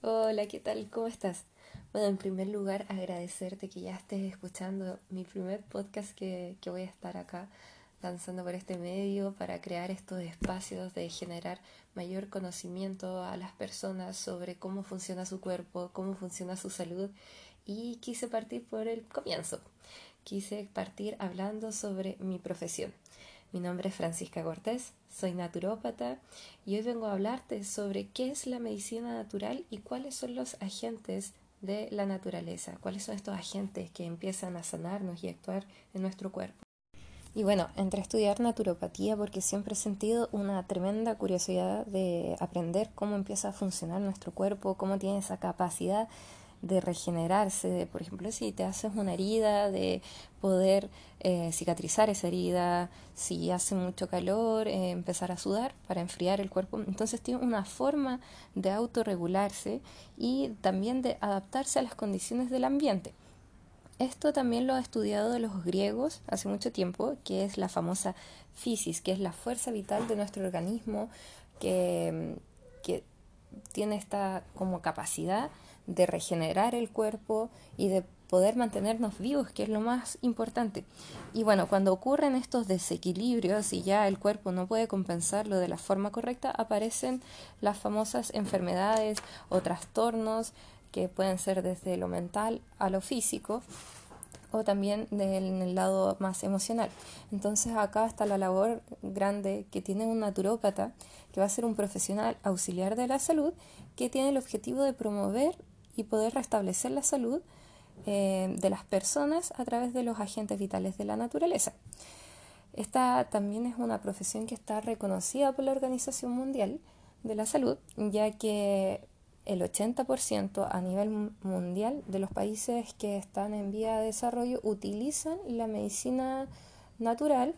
Hola, ¿qué tal? ¿Cómo estás? Bueno, en primer lugar, agradecerte que ya estés escuchando mi primer podcast que, que voy a estar acá lanzando por este medio para crear estos espacios de generar mayor conocimiento a las personas sobre cómo funciona su cuerpo, cómo funciona su salud y quise partir por el comienzo. Quise partir hablando sobre mi profesión. Mi nombre es Francisca Cortés, soy naturópata y hoy vengo a hablarte sobre qué es la medicina natural y cuáles son los agentes de la naturaleza, cuáles son estos agentes que empiezan a sanarnos y actuar en nuestro cuerpo. Y bueno, entré a estudiar naturopatía porque siempre he sentido una tremenda curiosidad de aprender cómo empieza a funcionar nuestro cuerpo, cómo tiene esa capacidad de regenerarse, de, por ejemplo, si te haces una herida, de poder eh, cicatrizar esa herida, si hace mucho calor, eh, empezar a sudar para enfriar el cuerpo. Entonces tiene una forma de autorregularse y también de adaptarse a las condiciones del ambiente. Esto también lo ha estudiado los griegos hace mucho tiempo, que es la famosa physis, que es la fuerza vital de nuestro organismo, que, que tiene esta como capacidad de regenerar el cuerpo y de poder mantenernos vivos, que es lo más importante. Y bueno, cuando ocurren estos desequilibrios y ya el cuerpo no puede compensarlo de la forma correcta, aparecen las famosas enfermedades o trastornos que pueden ser desde lo mental a lo físico o también en el lado más emocional. Entonces acá está la labor grande que tiene un naturópata, que va a ser un profesional auxiliar de la salud, que tiene el objetivo de promover y poder restablecer la salud eh, de las personas a través de los agentes vitales de la naturaleza. Esta también es una profesión que está reconocida por la Organización Mundial de la Salud, ya que el 80% a nivel mundial de los países que están en vía de desarrollo utilizan la medicina natural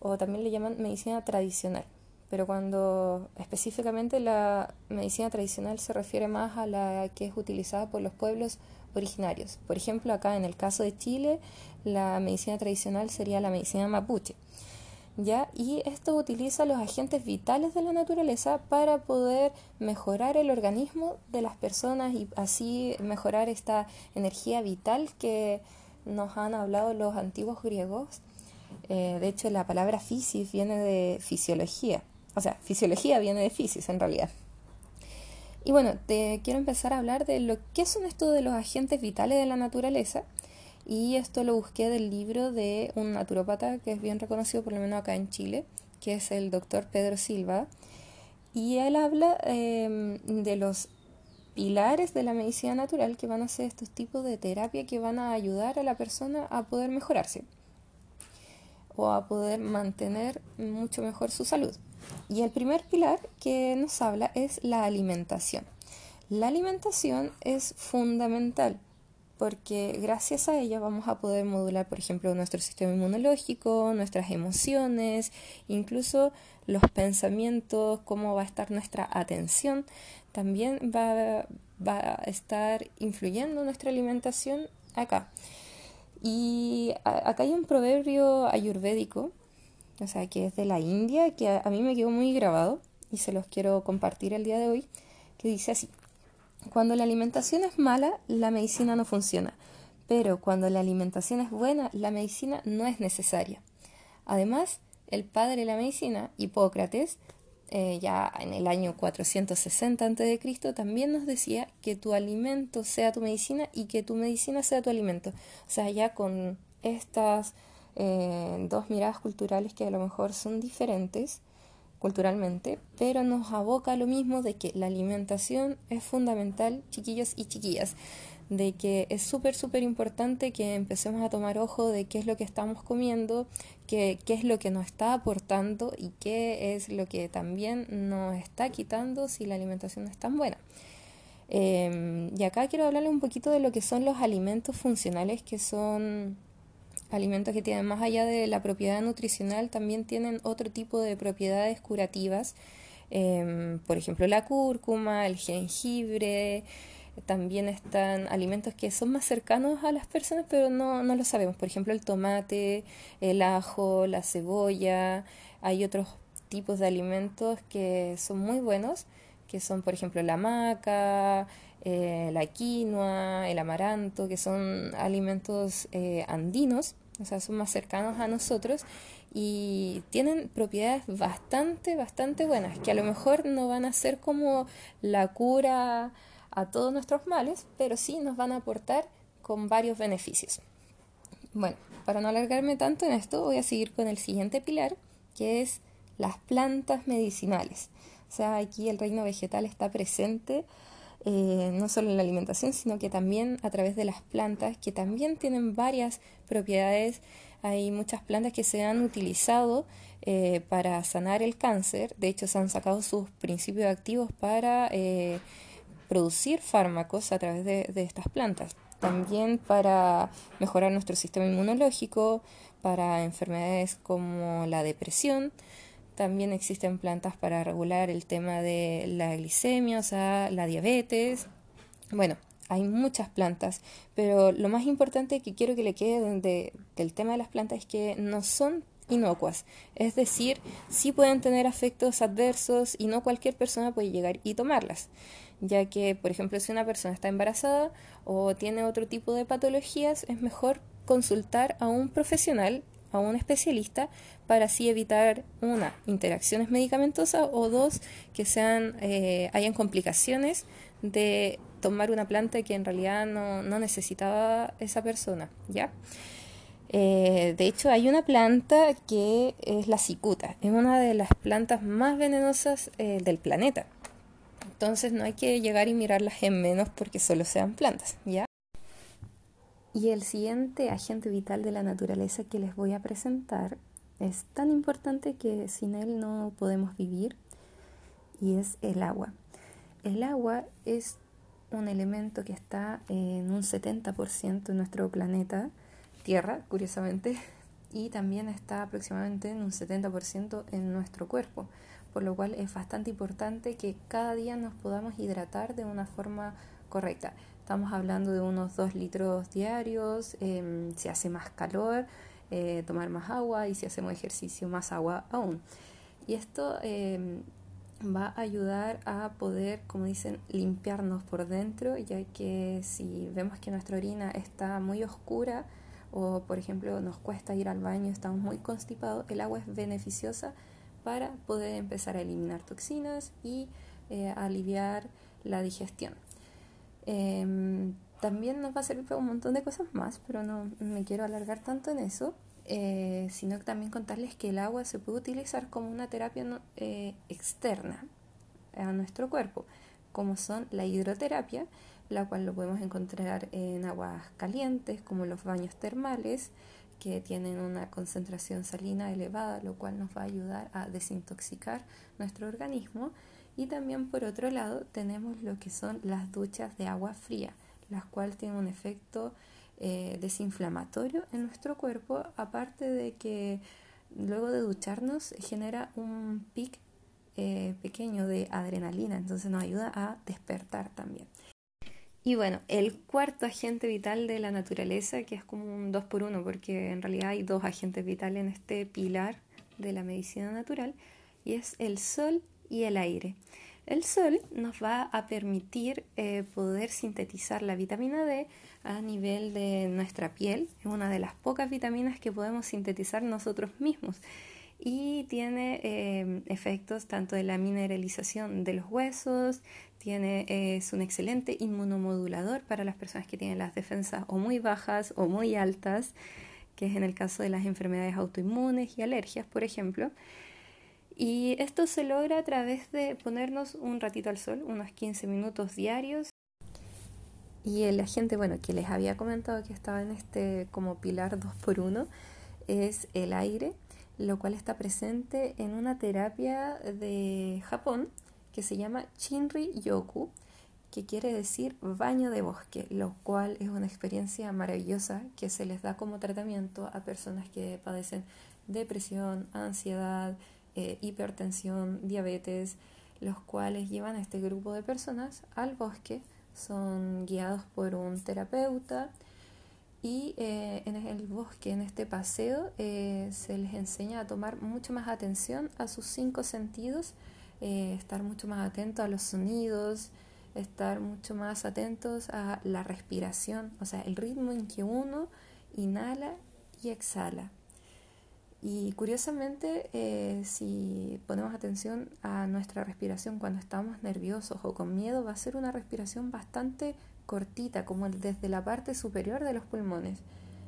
o también le llaman medicina tradicional. Pero cuando específicamente la medicina tradicional se refiere más a la que es utilizada por los pueblos originarios. Por ejemplo, acá en el caso de Chile, la medicina tradicional sería la medicina mapuche. Y esto utiliza los agentes vitales de la naturaleza para poder mejorar el organismo de las personas y así mejorar esta energía vital que nos han hablado los antiguos griegos. Eh, de hecho, la palabra physis viene de fisiología, o sea, fisiología viene de physis en realidad. Y bueno, te quiero empezar a hablar de lo que son estos de los agentes vitales de la naturaleza y esto lo busqué del libro de un naturópata que es bien reconocido, por lo menos acá en Chile, que es el doctor Pedro Silva. Y él habla em, de los pilares de la medicina natural que van a ser estos tipos de terapia que van a ayudar a la persona a poder mejorarse o a poder mantener mucho mejor su salud. Y el primer pilar que nos habla es la alimentación. La alimentación es fundamental porque gracias a ella vamos a poder modular, por ejemplo, nuestro sistema inmunológico, nuestras emociones, incluso los pensamientos, cómo va a estar nuestra atención, también va, a estar influyendo nuestra alimentación acá. Y acá hay un proverbio ayurvédico, o sea, que es de la India, que a mí me quedó muy grabado y se los quiero compartir el día de hoy, que dice así. Cuando la alimentación es mala, la medicina no funciona, pero cuando la alimentación es buena, la medicina no es necesaria. Además, el padre de la medicina, Hipócrates, eh, ya en el año 460 a.C., también nos decía que tu alimento sea tu medicina y que tu medicina sea tu alimento. O sea, ya con estas dos miradas culturales que a lo mejor son diferentes, culturalmente, pero nos aboca a lo mismo de que la alimentación es fundamental, chiquillos y chiquillas, de que es súper, súper importante que empecemos a tomar ojo de qué es lo que estamos comiendo, qué, qué es lo que nos está aportando y qué es lo que también nos está quitando si la alimentación no es tan buena. Em, y acá quiero hablarle un poquito de lo que son los alimentos funcionales que son alimentos que tienen más allá de la propiedad nutricional, también tienen otro tipo de propiedades curativas, em, por ejemplo la cúrcuma, el jengibre, también están alimentos que son más cercanos a las personas, pero no, no lo sabemos, por ejemplo el tomate, el ajo, la cebolla, hay otros tipos de alimentos que son muy buenos, que son por ejemplo la maca, eh, la quinoa, el amaranto, que son alimentos eh, andinos, o sea, son más cercanos a nosotros y tienen propiedades bastante, bastante buenas, que a lo mejor no van a ser como la cura a todos nuestros males, pero sí nos van a aportar con varios beneficios. Bueno, para no alargarme tanto en esto, voy a seguir con el siguiente pilar, que es las plantas medicinales. O sea, aquí el reino vegetal está presente eh, no solo en la alimentación, sino que también a través de las plantas, que también tienen varias propiedades. Hay muchas plantas que se han utilizado eh, para sanar el cáncer. De hecho, se han sacado sus principios activos para eh, producir fármacos a través de, de estas plantas. También para mejorar nuestro sistema inmunológico, para enfermedades como la depresión. También existen plantas para regular el tema de la glicemia, o sea, la diabetes. Bueno, hay muchas plantas, pero lo más importante que quiero que le quede del tema de las plantas es que no son inocuas, es decir, sí pueden tener efectos adversos y no cualquier persona puede llegar y tomarlas, ya que, por ejemplo, si una persona está embarazada o tiene otro tipo de patologías, es mejor consultar a un profesional a un especialista para así evitar una interacciones medicamentosas o dos que sean eh, hayan complicaciones de tomar una planta que en realidad no, necesitaba esa persona ya eh, de hecho hay una planta que es la cicuta es una de las plantas más venenosas eh, del planeta. Entonces no hay que llegar y mirarlas en menos porque solo sean plantas ya y el siguiente agente vital de la naturaleza que les voy a presentar es tan importante que sin él no podemos vivir y es el agua. El agua es un elemento que está en un 70% en nuestro planeta Tierra, curiosamente, y también está aproximadamente en un 70% en nuestro cuerpo, por lo cual es bastante importante que cada día nos podamos hidratar de una forma correcta. Estamos hablando de unos 2 litros diarios, em, si hace más calor, eh, tomar más agua y si hacemos ejercicio, más agua aún. Y esto em, va a ayudar a poder, como dicen, limpiarnos por dentro, ya que si vemos que nuestra orina está muy oscura o, por ejemplo, nos cuesta ir al baño, estamos muy constipados, el agua es beneficiosa para poder empezar a eliminar toxinas y eh, aliviar la digestión. Em, también nos va a servir para un montón de cosas más, pero no me quiero alargar tanto en eso, eh, sino también contarles que el agua se puede utilizar como una terapia eh, externa a nuestro cuerpo, como son la hidroterapia, la cual lo podemos encontrar en aguas calientes, como los baños termales, que tienen una concentración salina elevada, lo cual nos va a ayudar a desintoxicar nuestro organismo y también por otro lado tenemos lo que son las duchas de agua fría, las cuales tienen un efecto eh, desinflamatorio en nuestro cuerpo, aparte de que luego de ducharnos genera un pic eh, pequeño de adrenalina, entonces nos ayuda a despertar también. Y bueno, el cuarto agente vital de la naturaleza, que es como un dos por uno, porque en realidad hay dos agentes vitales en este pilar de la medicina natural, y es el sol y el aire. El sol nos va a permitir eh, poder sintetizar la vitamina D a nivel de nuestra piel. Es una de las pocas vitaminas que podemos sintetizar nosotros mismos y tiene eh, efectos tanto de la mineralización de los huesos, tiene, es un excelente inmunomodulador para las personas que tienen las defensas o muy bajas o muy altas, que es en el caso de las enfermedades autoinmunes y alergias, por ejemplo. Y esto se logra a través de ponernos un ratito al sol, unos 15 minutos diarios. Y el agente, bueno, que les había comentado que estaba en este como pilar 2 por 1 es el aire, lo cual está presente en una terapia de Japón que se llama Shinri Yoku, que quiere decir baño de bosque, lo cual es una experiencia maravillosa que se les da como tratamiento a personas que padecen depresión, ansiedad, eh, hipertensión, diabetes, los cuales llevan a este grupo de personas al bosque, son guiados por un terapeuta y eh, en el bosque, en este paseo, eh, se les enseña a tomar mucho más atención a sus cinco sentidos, estar mucho más atento a los sonidos, estar mucho más atentos a la respiración, o sea, el ritmo en que uno inhala y exhala. Y curiosamente, eh, si ponemos atención a nuestra respiración cuando estamos nerviosos o con miedo, va a ser una respiración bastante cortita, como desde la parte superior de los pulmones.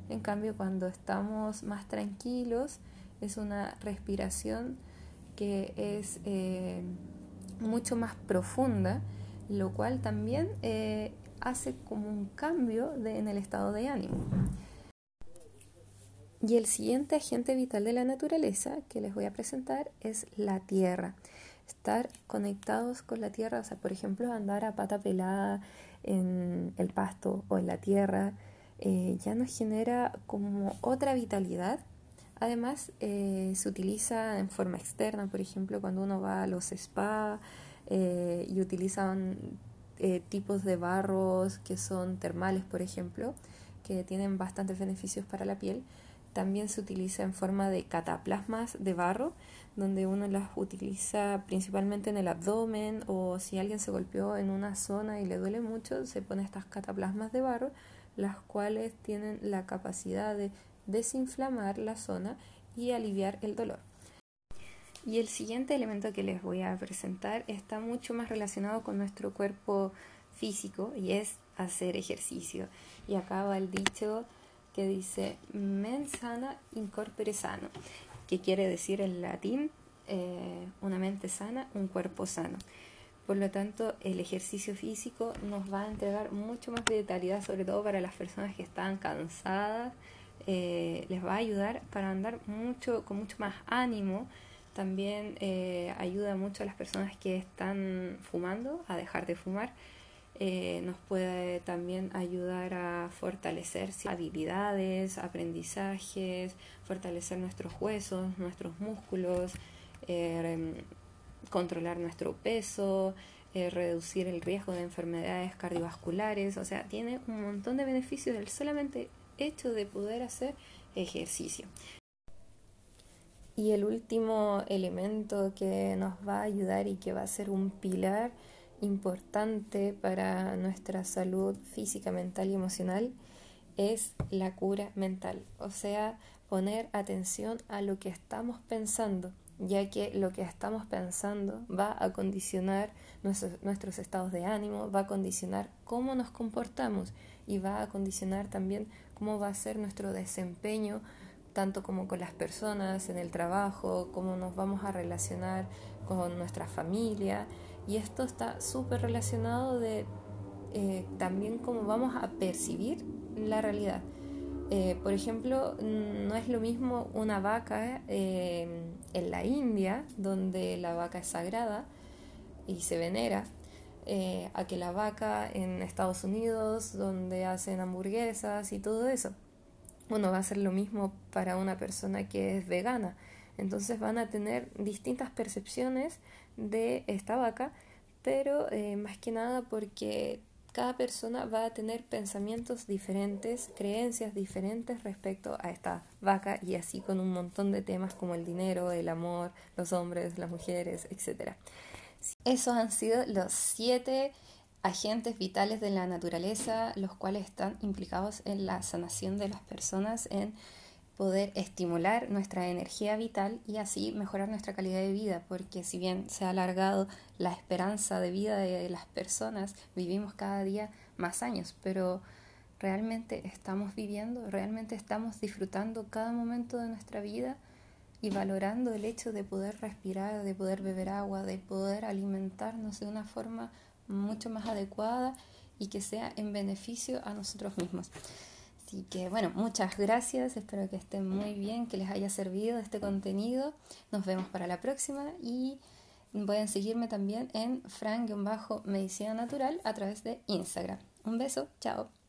En cambio, cuando estamos más tranquilos, es una respiración que es eh, mucho más profunda, lo cual también eh, hace como un cambio en el estado de ánimo. Y el siguiente agente vital de la naturaleza que les voy a presentar es la tierra. Estar conectados con la tierra, o sea, por ejemplo, andar a pata pelada en el pasto o en la tierra, eh, ya nos genera como otra vitalidad. Además, eh, se utiliza en forma externa, por ejemplo, cuando uno va a los spas eh, y utilizan tipos de barros que son termales, por ejemplo, que tienen bastantes beneficios para la piel también se utiliza en forma de cataplasmas de barro, donde uno las utiliza principalmente en el abdomen o si alguien se golpeó en una zona y le duele mucho, se pone estas cataplasmas de barro, las cuales tienen la capacidad de desinflamar la zona y aliviar el dolor. Y el siguiente elemento que les voy a presentar está mucho más relacionado con nuestro cuerpo físico y es hacer ejercicio. Y acá va el dicho que dice mens sana incorpore sano, que quiere decir en latín eh, una mente sana, un cuerpo sano. Por lo tanto, el ejercicio físico nos va a entregar mucho más vitalidad, sobre todo para las personas que están cansadas. Eh, les va a ayudar para andar mucho con mucho más ánimo. También eh, ayuda mucho a las personas que están fumando a dejar de fumar eh, nos puede también ayudar a fortalecer habilidades, aprendizajes, fortalecer nuestros huesos, nuestros músculos, eh, controlar nuestro peso, eh, reducir el riesgo de enfermedades cardiovasculares, o sea, tiene un montón de beneficios el solamente hecho de poder hacer ejercicio. Y el último elemento que nos va a ayudar y que va a ser un pilar importante para nuestra salud física, mental y emocional es la cura mental, o sea, poner atención a lo que estamos pensando, ya que lo que estamos pensando va a condicionar nuestros, estados de ánimo, va a condicionar cómo nos comportamos y va a condicionar también cómo va a ser nuestro desempeño, tanto como con las personas, en el trabajo, cómo nos vamos a relacionar con nuestra familia y esto está súper relacionado de eh, también cómo vamos a percibir la realidad. Eh, por ejemplo, no es lo mismo una vaca eh, en la India, donde la vaca es sagrada y se venera, a que la vaca en Estados Unidos, donde hacen hamburguesas y todo eso. Bueno, va a ser lo mismo para una persona que es vegana. Entonces van a tener distintas percepciones de esta vaca, pero eh, más que nada porque cada persona va a tener pensamientos diferentes, creencias diferentes respecto a esta vaca y así con un montón de temas como el dinero, el amor, los hombres, las mujeres, etc. Esos han sido los siete agentes vitales de la naturaleza, los cuales están implicados en la sanación de las personas, en poder estimular nuestra energía vital y así mejorar nuestra calidad de vida, porque si bien se ha alargado la esperanza de vida de las personas, vivimos cada día más años, pero realmente estamos viviendo, realmente estamos disfrutando cada momento de nuestra vida y valorando el hecho de poder respirar, de poder beber agua, de poder alimentarnos de una forma mucho más adecuada y que sea en beneficio a nosotros mismos. Así que bueno, muchas gracias, espero que estén muy bien, que les haya servido este contenido. Nos vemos para la próxima y pueden seguirme también en frank-medicina natural a través de Instagram. Un beso, chao.